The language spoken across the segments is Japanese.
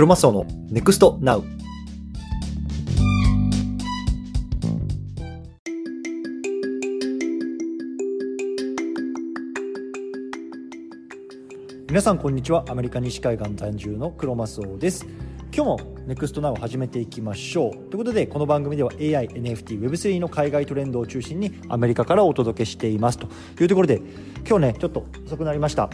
クロマスオのネクストナウ。皆さんこんにちは。アメリカ西海岸在住のクロマスオです。今日もネクストナウ始めていきましょう。ということでこの番組では AI、NFT、Web3 の海外トレンドを中心にアメリカからお届けしています。というところで今日ねちょっと遅くなりました。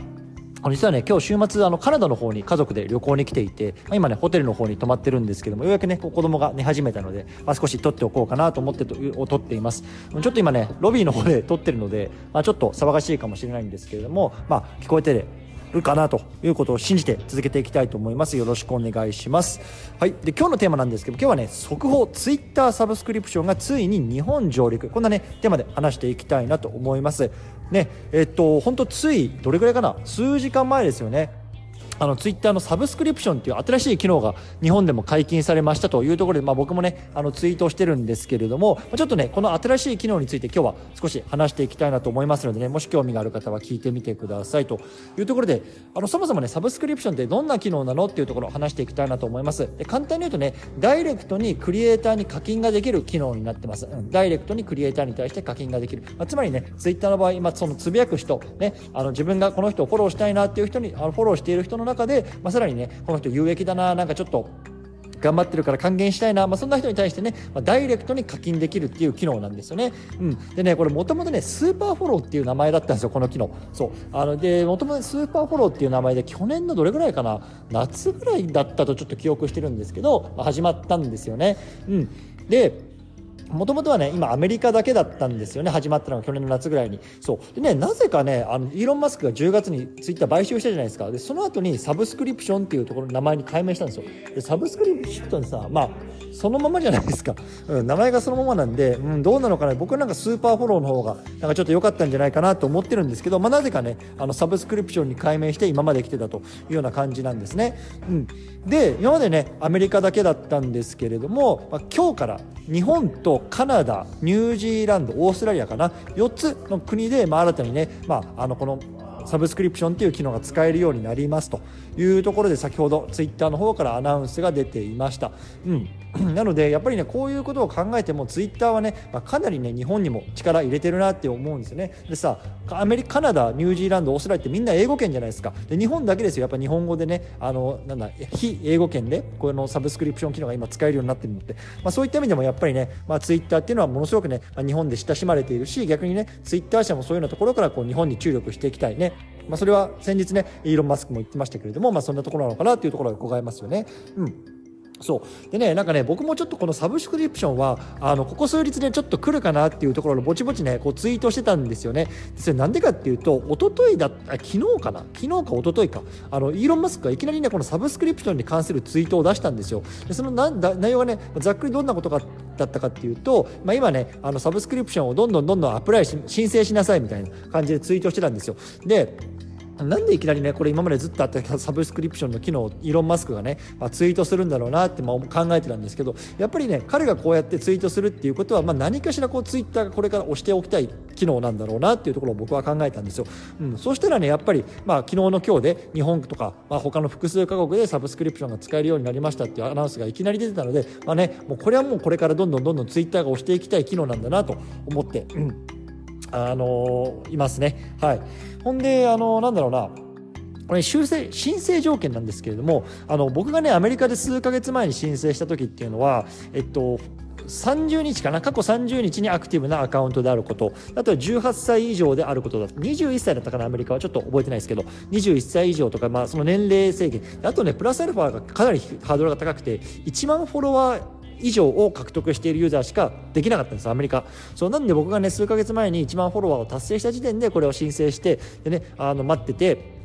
実はね今日週末あのカナダの方に家族で旅行に来ていて、まあ、今ねホテルの方に泊まってるんですけどもようやくね子供が寝始めたので、まあ、少し撮っておこうかなと思ってと撮っています。ちょっと今ねロビーの方で撮ってるので、まあ、ちょっと騒がしいかもしれないんですけれども、まあ、聞こえてるかなということを信じて続けていきたいと思います。よろしくお願いします。はい。で今日のテーマなんですけど今日はね速報ツイッターサブスクリプションがついに日本上陸。こんなねテーマで話していきたいなと思います。ねえっと本当ついどれぐらいかな？数時間前ですよね。あのツイッターのサブスクリプションという新しい機能が日本でも解禁されましたというところで、まあ、僕もねあのツイートしてるんですけれどもちょっとねこの新しい機能について今日は少し話していきたいなと思いますのでねもし興味がある方は聞いてみてくださいというところであのそもそもねサブスクリプションってどんな機能なのっていうところを話していきたいなと思います。で簡単に言うとねダイレクトにクリエイターに課金ができる機能になってます、うん、ダイレクトにクリエイターに対して課金ができる、まあ、つまりねツイッターの場合今そのつぶやく人ねあの自分がこの人をフォローしたいなっていう人にあのフォローしている人の中で、まあ、さらにねこの人有益だななんかちょっと頑張ってるから還元したいな、まあ、そんな人に対してね、まあ、ダイレクトに課金できるっていう機能なんですよね。うん、でね、これもともとね、スーパーフォローっていう名前だったんですよ、この機能。そう。あの、で、もともとスーパーフォローっていう名前で、去年のどれぐらいかな、夏ぐらいだったとちょっと記憶してるんですけど、まあ、始まったんですよね。うん。で、もともとはね、今アメリカだけだったんですよね、始まったのが去年の夏ぐらいに。そう。でね、なぜかね、あの、イーロン・マスクが10月にツイッター買収したじゃないですか。で、その後にサブスクリプションっていうところの名前に改名したんですよ。で、サブスクリプションってさ、まあ、そのままじゃないですか。うん、名前がそのままなんで、うん、どうなのかな。僕なんかスーパーフォローの方が、なんかちょっと良かったんじゃないかなと思ってるんですけど、まあ、なぜかね、あの、サブスクリプションに改名して今まで来てたというような感じなんですね。うん。で、今までね、アメリカだけだったんですけれども、まあ、今日から日本とカナダ、ニュージーランドオーストラリアかな。4つの国で、まあ、新たにね、まあ、あのこのサブスクリプションという機能が使えるようになりますというところで先ほどツイッターの方からアナウンスが出ていました。うん。なのでやっぱりねこういうことを考えてもツイッターはね、まあ、かなりね日本にも力入れてるなって思うんですよね。でさアメリカカナダニュージーランドオーストラリアってみんな英語圏じゃないですか。で日本だけですよ。やっぱ日本語でねあのなんだ非英語圏でこのサブスクリプション機能が今使えるようになってるので、まあ、そういった意味でもやっぱりね、まあ、ツイッターっていうのはものすごくね、まあ、日本で親しまれているし逆にねツイッター社もそういうようなところからこう日本に注力していきたいね。まあ、それは先日ねイーロン・マスクも言ってましたけれども、まあ、そんなところなのかなっていうところが伺えますよね。うん。そう。でねなんかね僕もちょっとこのサブスクリプションはあのここ数日ねちょっと来るかなっていうところのぼちぼちねこうツイートしてたんですよね。それなんでかっていうと一昨日だあ昨日かな？昨日か一昨日か。あのイーロン・マスクがいきなりねこのサブスクリプションに関するツイートを出したんですよ。でそのなだ内容がねざっくりどんなことかだったかっていうと、まあ、今ねあのサブスクリプションをどんどんどんどんアプライし申請しなさいみたいな感じでツイートしてたんですよ。でなんでいきなりねこれ今までずっとあったサブスクリプションの機能をイーロン・マスクがね、まあ、ツイートするんだろうなってまあ考えてたんですけどやっぱりね彼がこうやってツイートするっていうことは、まあ、何かしらこうツイッターがこれから押しておきたい機能なんだろうなっていうところを僕は考えたんですよ、うん、そしたらねやっぱり、まあ、昨日の今日で日本とか、まあ、他の複数カ国でサブスクリプションが使えるようになりましたっていうアナウンスがいきなり出てたので、まあね、もうこれはもうこれからどんどんどんどんツイッターが押していきたい機能なんだなと思って、うん、あの、いますね。はい。ほんであの、なんだろうな。これ修正申請条件なんですけれどもあの僕がねアメリカで数ヶ月前に申請した時っていうのはえっと30日かな？過去30日にアクティブなアカウントであること。あとは18歳以上であることだ。21歳だったかなアメリカはちょっと覚えてないですけど。21歳以上とか、まあ、その年齢制限。あとねプラスアルファがかなりハードルが高くて1万フォロワー以上を獲得しているユーザーしかできなかったんですアメリカ。そうなんで僕がね数ヶ月前に1万フォロワーを達成した時点でこれを申請してでねあの待ってて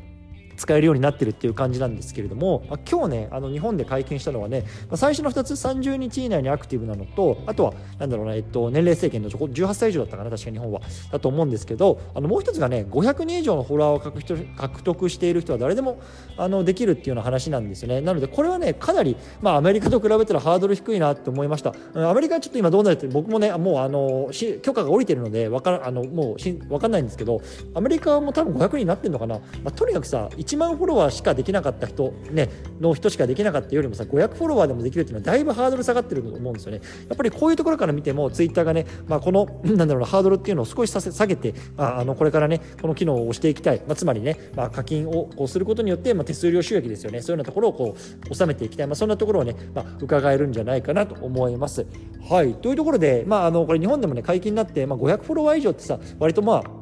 使えるようになってるっていう感じなんですけれども、まあ、今日ねあの日本で解禁したのはね、まあ、最初の2つ30日以内にアクティブなのとあとはなんだろうな、えっと、年齢制限の18歳以上だったかな確か日本はだと思うんですけどあのもう一つがね500人以上のフォロワーを獲得している人は誰でもあのできるっていうような話なんですよね。なのでこれはねかなり、まあ、アメリカと比べたらハードル低いなって思いました。アメリカはちょっと今どうなるって僕もねもうあの許可が下りてるのでわからあのもうし分かんないんですけどアメリカも多分500人になってるのかな、まあ、とにかくさ1 1万フォロワーしかできなかった人、ね、の人しかできなかったよりもさ500フォロワーでもできるっていうのはだいぶハードル下がってると思うんですよね。やっぱりこういうところから見てもツイッターがね、まあ、この なんだろうなハードルっていうのを少し下げて、まあ、あのこれからねこの機能を押していきたい、まあ、つまりね、まあ、課金をこうすることによって、まあ、手数料収益ですよね。そういうようなところをこう収めていきたい、まあ、そんなところをね、まあ、伺えるんじゃないかなと思います。はい。というところで、まあ、あのこれ日本でもね解禁になって、まあ、500フォロワー以上ってさ割とまあ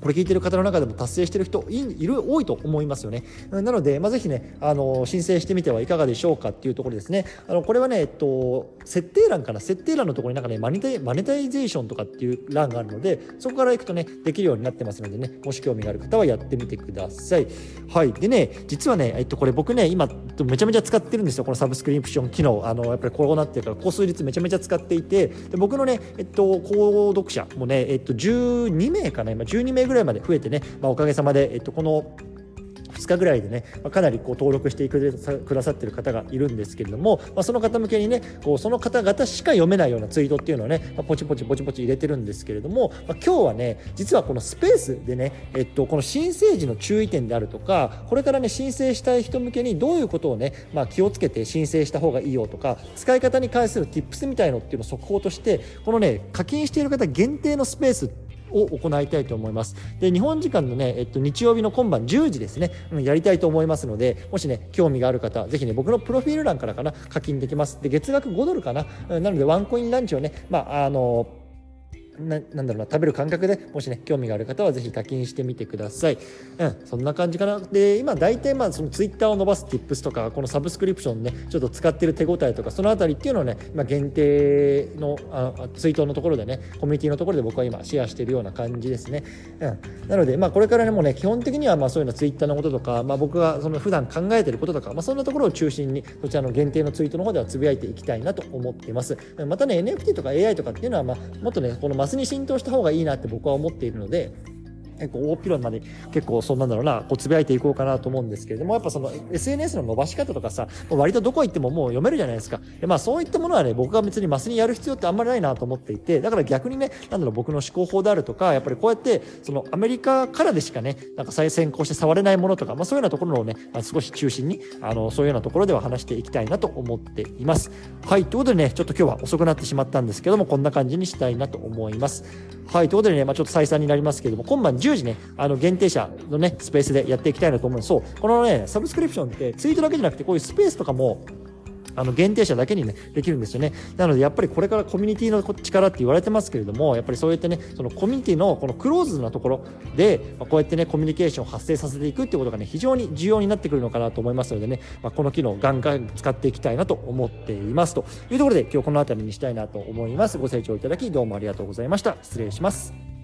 これ聞いてる方の中でも達成してる人いる多いと思いますよね。なので、まあ、ぜひね、あの、申請してみてはいかがでしょうかっていうところですね。あの、これはね、えっと、設定欄かな、設定欄のところになんかね、マネタマネタイゼーションとかっていう欄があるので、そこから行くとね、できるようになってますのでね、もし興味がある方はやってみてください。はい。でね、実はね、えっと、これ僕ね、今、めちゃめちゃ使ってるんですよ、このサブスクリプション機能。あの、やっぱりこうなってるから、高数日めちゃめちゃ使っていて、で僕のね、えっと、購読者もね、えっと、12名かな、今12名ぐらいらいまで増えてね、まあ、おかげさまで、えっと、この2日ぐらいでね、ま、かなりこう登録してくださってる方がいるんですけれども、まあ、その方向けにねこうその方々しか読めないようなツイートっていうのをね、まあ、ポチポチポチポチ入れてるんですけれども、まあ、今日はね実はこのスペースでね、えっと、この申請時の注意点であるとかこれからね申請したい人向けにどういうことをね、まあ、気をつけて申請した方がいいよとか使い方に関する tips みたいのっていうのを速報としてこのね課金している方限定のスペースを行いたいと思います。で、日本時間のね、えっと、日曜日の今晩10時ですね、うん、やりたいと思いますので、もしね、興味がある方、ぜひね、僕のプロフィール欄からかな、課金できます。で、月額5ドルかな。なので、ワンコインランチをね、まあ、あのななんだろうな食べる感覚でもしね興味がある方はぜひ課金してみてください、うん、そんな感じかな。で今大体まあそのツイッターを伸ばす tips とかこのサブスクリプションねちょっと使ってる手応えとかそのあたりっていうのをね今限定のあツイートのところでねコミュニティのところで僕は今シェアしているような感じですね、うん、なのでまあこれからねもうね基本的にはまあそういうのツイッターのこととか、まあ、僕がその普段考えてることとか、まあ、そんなところを中心にそちらの限定のツイートの方ではつぶやいていきたいなと思っています。またね NFT とか AI とかっていうのはまあもっとねこのマスに浸透した方がいいなって僕は思っているので結構大ピロンまで結構そんなんだろうな、こうつぶやいていこうかなと思うんですけれども、やっぱその SNS の伸ばし方とかさ、割とどこ行ってももう読めるじゃないですか。でまあそういったものはね、僕が別にマスにやる必要ってあんまりないなと思っていて、だから逆にね、なんだろう、僕の思考法であるとか、やっぱりこうやって、そのアメリカからでしかね、なんか再先行して触れないものとか、まあそういうようなところをね、あ、少し中心に、あの、そういうようなところでは話していきたいなと思っています。はい、ということでね、ちょっと今日は遅くなってしまったんですけども、こんな感じにしたいなと思います。はい、ということでね、まあちょっと再三になりますけれども、今晩時ね、あの、限定者のね、スペースでやっていきたいなと思う。そう、このね、サブスクリプションってツイートだけじゃなくて、こういうスペースとかも、あの限定者だけにね、できるんですよね。なので、やっぱりこれからコミュニティの力って言われてますけれども、やっぱりそうやってね、そのコミュニティのこのクローズなところで、ま、こうやってね、コミュニケーションを発生させていくってことがね、非常に重要になってくるのかなと思いますのでね、まあ、この機能をガンガン使っていきたいなと思っています。というところで、今日この辺りにしたいなと思います。ご清聴いただき、どうもありがとうございました。失礼します。